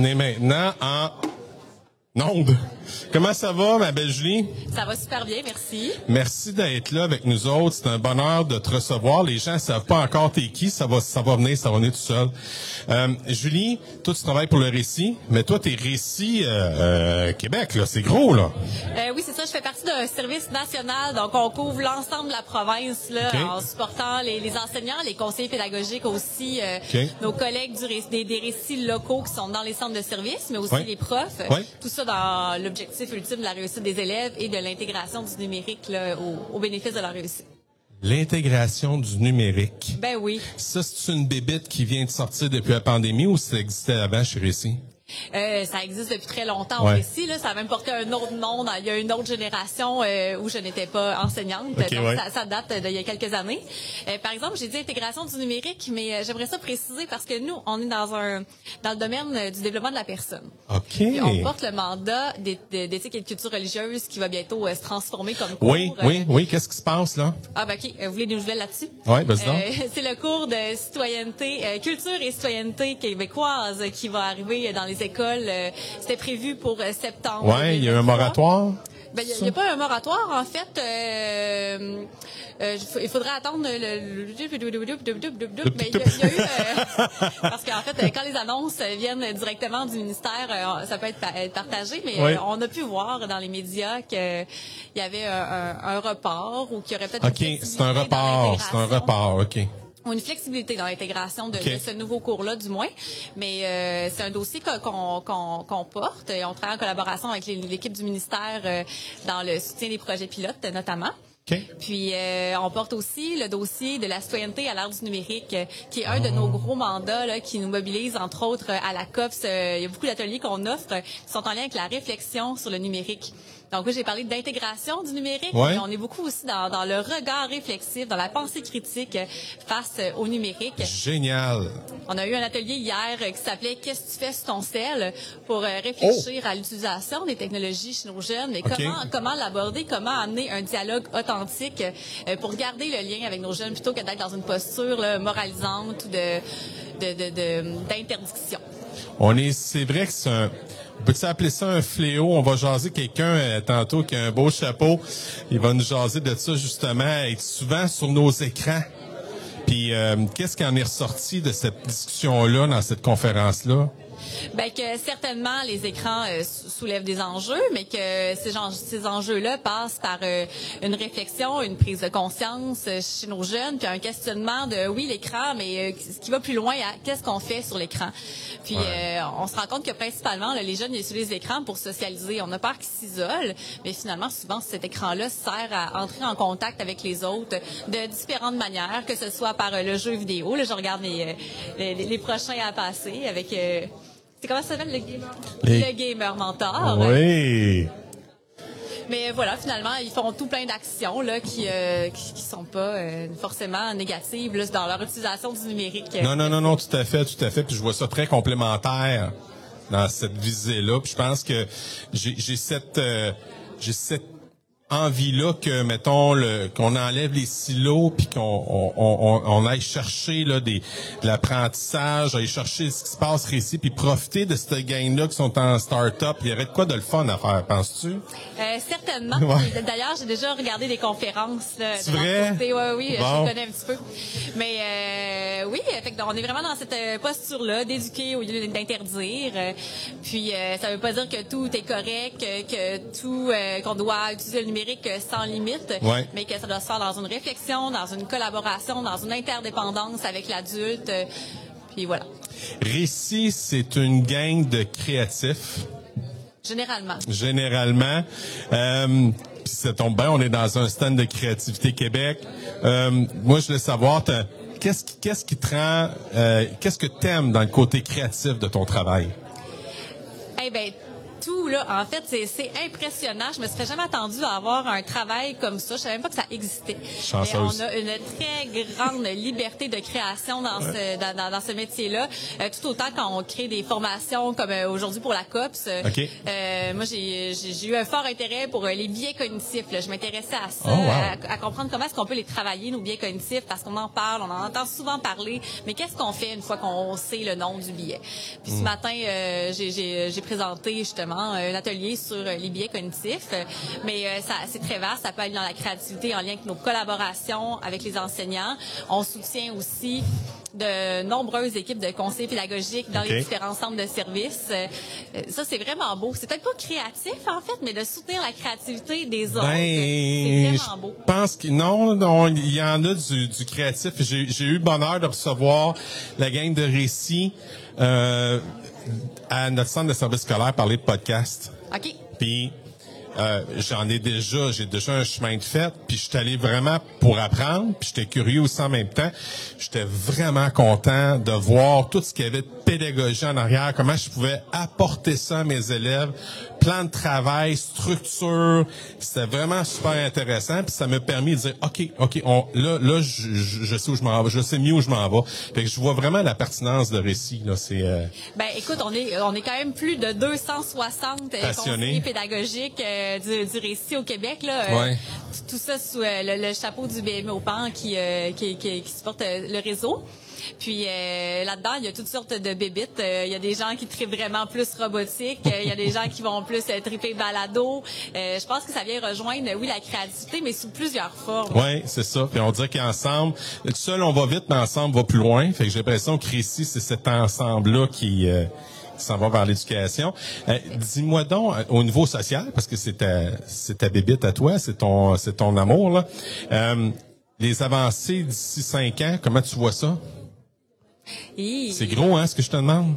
On est maintenant en onde. Comment ça va, ma belle Julie? Ça va super bien, merci. Merci d'être là avec nous autres. C'est un bonheur de te recevoir. Les gens savent pas encore t'es qui. Ça va, ça va venir, ça va venir tout seul. Euh, Julie, toi, tu travailles pour le récit, mais toi, t'es récit euh, euh, Québec, là. C'est gros, là. Oui, c'est ça. Je fais partie d'un service national, donc on couvre l'ensemble de la province là, en supportant les, les enseignants, les conseillers pédagogiques aussi, nos collègues du des, des récits locaux qui sont dans les centres de service, mais aussi Ouais. les profs. Ouais. Tout ça dans l'objectif ultime de la réussite des élèves et de l'intégration du numérique là, au, au bénéfice de leur réussite. L'intégration du numérique. Ben oui. Ça, c'est une bébite qui vient de sortir depuis la pandémie ou ça existait avant chez Récit? Euh, ça existe depuis très longtemps Ouais. ici. Là, ça a même porté un autre nom. dans- il y a une autre génération euh, où je n'étais pas enseignante. Ok, donc ouais. ça, ça date d'il y a quelques années. Euh, par exemple, j'ai dit intégration du numérique, mais j'aimerais ça préciser parce que nous, on est dans un dans le domaine du développement de la personne. OK. Puis on porte le mandat d'é- d'é- d'éthique et de culture religieuse qui va bientôt se transformer comme cours. Oui, oui, oui. Qu'est-ce qui se passe, là? Ah, ben, OK. Vous voulez des nouvelles là-dessus? Donc. Euh, c'est le cours de citoyenneté, culture et citoyenneté québécoise qui va arriver dans les écoles. Euh, C'était prévu pour euh, septembre. Ouais, il y a un 2023. moratoire. Ben, il n'y a, pas un moratoire, en fait. Euh, euh, il faudrait attendre le... le- le- Mais il y a- il y, a eu... euh, parce qu'en fait, euh, quand les annonces viennent directement du ministère, euh, ça peut être, pa- être partagé, mais Oui. euh, on a pu voir dans les médias qu'il y avait un, un- un report ou qu'il y aurait peut-être OK, c'est un report. C'est un report, OK. Ou une flexibilité dans l'intégration de, ce nouveau cours-là, du moins. Mais euh, c'est un dossier qu'on qu'on qu'on porte. Et on travaille en collaboration avec l'équipe du ministère euh, dans le soutien des projets pilotes, notamment. OK. Puis euh, on porte aussi le dossier de la citoyenneté à l'ère du numérique, euh, qui est un de nos gros mandats là, qui nous mobilise, entre autres, euh, à la COPS. Euh, il y a beaucoup d'ateliers qu'on offre qui sont en lien avec la réflexion sur le numérique. Donc oui, j'ai parlé d'intégration du numérique, Ouais. mais on est beaucoup aussi dans, dans le regard réflexif, dans la pensée critique euh, face euh, au numérique. Génial. On a eu un atelier hier euh, qui s'appelait Qu'est-ce que tu fais sur ton sel pour réfléchir à l'utilisation des technologies chez nos jeunes et OK. comment comment l'aborder, comment amener un dialogue authentique pour garder le lien avec nos jeunes plutôt que d'être dans une posture là, moralisante ou de de- de- de- d'interdiction. On est, c'est vrai que c'est un, on peut appeler ça un fléau? On va jaser quelqu'un euh, tantôt qui a un beau chapeau. Il va nous jaser de ça justement, être souvent sur nos écrans. Puis euh, qu'est-ce qui en est ressorti de cette discussion-là, dans cette conférence-là? Ben que certainement les écrans euh, sou- soulèvent des enjeux, mais que ces, ces enjeux-là passent par euh, une réflexion, une prise de conscience euh, chez nos jeunes, puis un questionnement de oui l'écran, mais euh, ce qui va plus loin, qu'est-ce qu'on fait sur l'écran. Puis on se rend compte que principalement là, les jeunes ils utilisent l'écran pour socialiser. On a peur qu'ils s'isolent, mais finalement souvent cet écran-là sert à entrer en contact avec les autres de différentes manières, que ce soit par le jeu vidéo. Là, je regarde les, les, les prochains à passer avec. C'est comment ça s'appelle le gamer? Les- Le gamer mentor. Oui. Mais voilà, finalement, ils font tout plein d'actions là qui, euh, qui qui sont pas euh, forcément négatives là, dans leur utilisation du numérique. Non, non, non, non, tout à fait, tout à fait. Puis je vois ça très complémentaire dans cette visée-là. Puis je pense que j'ai j'ai cette euh, j'ai cette envie-là que, mettons, le, qu'on enlève les silos puis qu'on on, on, on aille chercher là, des, de l'apprentissage, aller chercher ce qui se passe ici, puis profiter de cette gang-là qui sont en start-up. Il y aurait de quoi de le fun à faire, penses-tu? Euh, certainement. Ouais. D'ailleurs, j'ai déjà regardé des conférences. C'est vrai? côté. Ouais, oui, Bon. je connais un petit peu. Mais euh, oui, fait que on est vraiment dans cette euh, posture-là d'éduquer au lieu d'interdire. Euh, Puis euh, ça veut pas dire que tout est correct, que, que tout qu'on doit utiliser le numérique euh, sans limite, Ouais. mais que ça doit se faire dans une réflexion, dans une collaboration, dans une interdépendance avec l'adulte. euh, Puis voilà. Récit, c'est une gang de créatifs. Généralement. généralement. Euh, puis ça tombe bien, on est dans un stand de créativité Québec. Euh, moi, je voulais savoir, qu'est-ce qui, qu'est-ce qui te rend, euh, qu'est-ce que t'aimes dans le côté créatif de ton travail? Eh ben, tout, là. En fait, c'est, impressionnant. Je me serais jamais attendue à avoir un travail comme ça. Je savais même pas que ça existait. Chanceuse. Et on a une très grande liberté de création dans ce, dans, dans- ce métier-là. Euh, tout autant quand on crée des formations comme euh, aujourd'hui pour la COPS. euh, OK. euh, moi, j'ai, eu un fort intérêt pour les biais cognitifs. là. Je m'intéressais à ça, Oh, wow. à, à comprendre comment est-ce qu'on peut les travailler, nos biais cognitifs, parce qu'on en parle, on en entend souvent parler. Mais qu'est-ce qu'on fait une fois qu'on sait le nom du biais? Puis Hmm. ce matin, euh, j'ai, j'ai, j'ai présenté justement un atelier sur euh, les biais cognitifs. Euh, Mais euh, ça, c'est très vaste. Ça peut aller dans la créativité en lien avec nos collaborations avec les enseignants. On soutient aussi de nombreuses équipes de conseils pédagogiques dans les différents centres de services. Euh, euh, ça, c'est vraiment beau. C'est peut-être pas créatif, en fait, mais de soutenir la créativité des autres, c'est Ben, vraiment beau. je pense que non, il y en a du, du créatif. J'ai j'ai eu le bonheur de recevoir la gang de récits euh, à notre centre de service scolaire parler de podcast. OK. Puis euh, j'en ai déjà, j'ai déjà un chemin de fait. Puis je suis allé vraiment pour apprendre. Puis j'étais curieux aussi en même temps. J'étais vraiment content de voir tout ce qu'il y avait de pédagogie en arrière, comment je pouvais apporter ça à mes élèves, plan de travail, structure. C'était vraiment super intéressant. Puis ça m'a permis de dire, ok, ok, on, là, là, je, je- sais où je m'en vais, je sais mieux où je m'en vais. Fait que je vois vraiment la pertinence de récit. Là, c'est euh, Ben, écoute, on est, on est quand même plus de 260 euh, Passionnés. conseillers pédagogiques euh, du, du récit au Québec. Là, Euh, Ouais. Tout, ça sous euh, le, le chapeau du au PAN qui, euh, qui, qui, qui supporte euh, le réseau. Puis euh, là-dedans, il y a toutes sortes de bébites. Euh, Il y a des gens qui tripent vraiment plus robotique. Il y a des gens qui vont plus triper balado. Je pense que ça vient rejoindre, oui, la créativité, mais sous plusieurs formes. Oui, c'est ça. Puis on dirait qu'ensemble, seul on va vite, mais ensemble on va plus loin. Fait que j'ai l'impression que Récit, c'est cet ensemble-là qui, qui s'en va vers l'éducation. Euh, Dis-moi donc, euh, au niveau social, parce que c'est ta, c'est ta bébite à toi, c'est ton, c'est ton amour, là. Euh, les avancées d'ici cinq ans, comment tu vois ça? C'est gros, hein, ce que je te demande?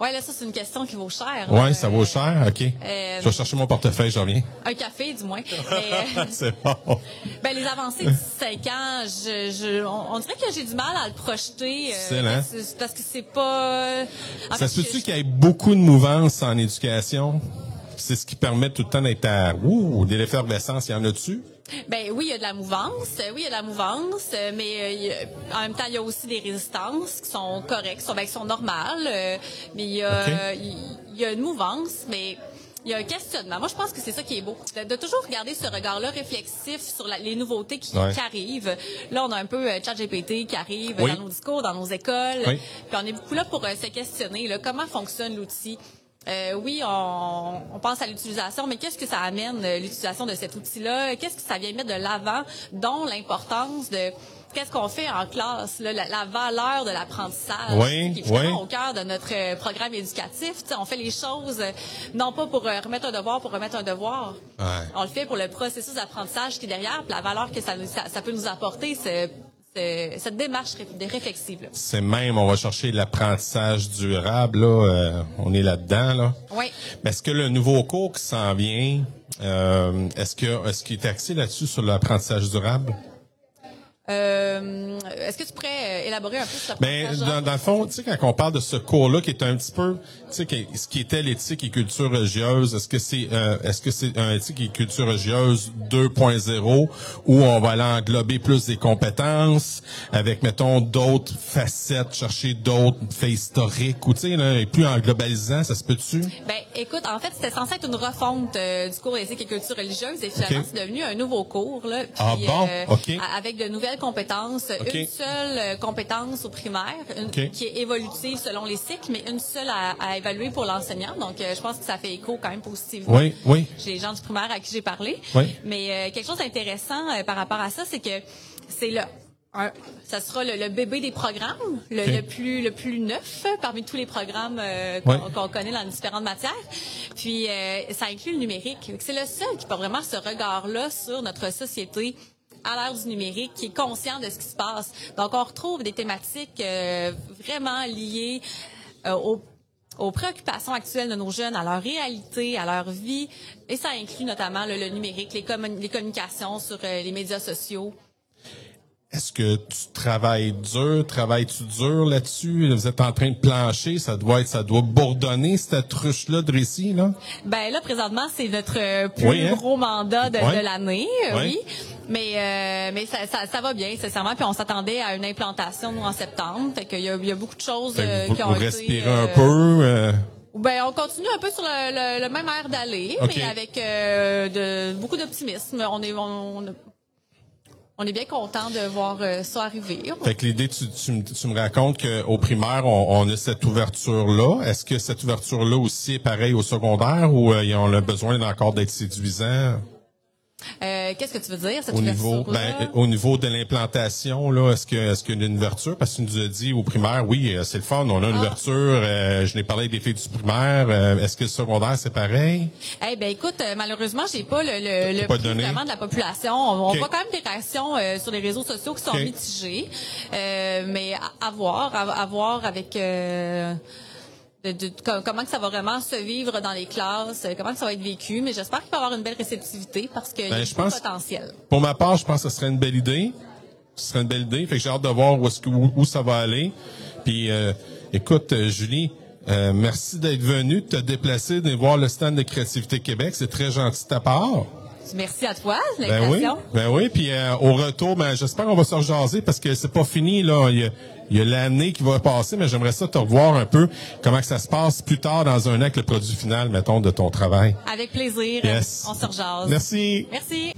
Ouais, là, ça, c'est une question qui vaut cher. Ouais, là. ça vaut cher, OK. euh, je vais chercher mon portefeuille, je reviens. Un café, du moins. Euh, c'est bon. Ben, les avancées de 5 ans, je, je, on, on dirait que j'ai du mal à le projeter. euh, Excellent. c'est- parce que c'est pas... en Ça se peut-tu je- qu'il y ait beaucoup de mouvance en éducation? C'est ce qui permet tout le temps d'être à ouh, de l'effervescence, il y en a dessus? Ben oui, il y a de la mouvance. Euh, Oui, il y a de la mouvance, euh, mais euh, a- en même temps, il y a aussi des résistances qui sont correctes, qui sont, ben, qui sont normales. euh, mais il y, a, il il y a une mouvance, mais il y a un questionnement. Moi, je pense que c'est ça qui est beau. De, de toujours regarder ce regard-là réflexif sur la- les nouveautés qui, Ouais. qui arrivent. Là, on a un peu euh, ChatGPT qui arrive Oui. dans nos discours, dans nos écoles. Oui. Puis on est beaucoup là pour se questionner. Là, comment fonctionne l'outil? Euh, oui, on, on pense à l'utilisation, mais qu'est-ce que ça amène, euh, l'utilisation de cet outil-là? Qu'est-ce que ça vient mettre de l'avant, dont l'importance de qu'est-ce qu'on fait en classe, là, la, la valeur de l'apprentissage, Oui, qui est oui. au cœur de notre euh, programme éducatif. On fait les choses euh, non pas pour euh, remettre un devoir pour remettre un devoir. Ouais. On le fait pour le processus d'apprentissage qui est derrière, puis la valeur que ça, nous- ça, ça peut nous apporter, c'est- c'est- cette démarche réflexive. C'est même, on va chercher l'apprentissage durable, là, euh, on est là-dedans, là. Oui. Mais est-ce que le nouveau cours qui s'en vient, euh, est-ce que est-ce qu'il est axé là-dessus sur l'apprentissage durable? Euh, Est-ce que tu pourrais euh, élaborer un peu sur Ben, l'apprentissage? dans, dans le fond, tu sais, quand on parle de ce cours-là, qui est un petit peu, tu sais, ce qui était l'éthique et culture religieuse, est-ce que c'est, euh, est-ce que c'est un éthique et culture religieuse 2.0 où on va aller englober plus des compétences avec, mettons, d'autres facettes, chercher d'autres faits historiques ou, tu sais, et plus en globalisant, ça se peut-tu? Ben, écoute, en fait, c'était censé être une refonte euh, du cours éthique et culture religieuse et finalement, c'est devenu un nouveau cours, là. Puis, Ah bon? Ok. Avec de nouvelles compétences. Une seule euh, compétence au primaire, une- qui est évolutive selon les cycles, mais une seule à, à évaluer pour l'enseignant. Donc, euh, je pense que ça fait écho quand même positivement. Oui, oui. J'ai les gens du primaire à qui j'ai parlé. Oui. Mais euh, quelque chose d'intéressant par rapport à ça, c'est que c'est le un- ça sera le, le bébé des programmes, le, plus le plus neuf parmi tous les programmes euh, qu'on Ouais. connaît dans différentes matières. Puis euh, ça inclut le numérique. C'est le seul qui peut vraiment ce regard-là sur notre société à l'ère du numérique, qui est conscient de ce qui se passe. Donc on retrouve des thématiques euh, vraiment liées euh, au aux préoccupations actuelles de nos jeunes, à leur réalité, à leur vie, et ça inclut notamment le, numérique, les communications sur euh, les médias sociaux. Est-ce que tu travailles dur, travailles-tu dur là-dessus? Vous êtes en train de plancher, ça doit être, ça doit bourdonner, cette truche-là de récit, là? Ben là, présentement, c'est notre euh, plus Oui, hein? gros mandat de, l'année, euh, oui. Mais euh, mais ça, ça, ça va bien, sincèrement. Puis on s'attendait à une implantation nous en septembre. Fait qu'il y a, il y a beaucoup de choses euh, vous, qui ont vous été. respirez euh, un peu. euh, Ben on continue un peu sur le, le- le même air d'aller, Ok. mais avec euh, de, beaucoup d'optimisme. On est on, on- on est bien content de voir euh, ça arriver. Fait que l'idée, tu, tu, me- tu me racontes qu'au primaire, on, on a cette ouverture-là. Est-ce que cette ouverture-là aussi est pareille au secondaire ou euh, on a besoin encore d'être séduisant? Euh, Qu'est-ce que tu veux dire cette au niveau, ben, au niveau de l'implantation là Est-ce que est-ce qu'il y a une ouverture? Parce que tu nous as dit au primaire, oui, euh, c'est le fun, on a une Ah. ouverture. euh, je n'ai parlé des filles du primaire. euh, Est-ce que le secondaire c'est pareil? Eh ben écoute, malheureusement, j'ai pas le, le, le pas prix donné? vraiment de la population. On, voit quand même des réactions sur les réseaux sociaux qui sont mitigées, mais à, à voir, à, à voir avec de- de- co- comment que ça va vraiment se vivre dans les classes, euh, comment que ça va être vécu. Mais j'espère qu'il va y avoir une belle réceptivité parce qu'il y Ben, a je beaucoup de pense- potentiel. Pour ma part, je pense que ce serait une belle idée. Ce serait une belle idée. Fait que j'ai hâte de voir où ça va aller. Puis, euh, écoute, euh, Julie, euh, merci d'être venue, de te déplacer, de voir le stand de Créativité Québec. C'est très gentil de ta part. Merci à toi, Ben oui, ben oui. Puis euh, au retour, ben j'espère qu'on va se rejaser parce que c'est pas fini là. Il y a, il y a l'année qui va passer, mais j'aimerais ça te revoir un peu comment que ça se passe plus tard dans un an avec le produit final, mettons, de ton travail. Avec plaisir. Yes. On se rejase. Merci. Merci.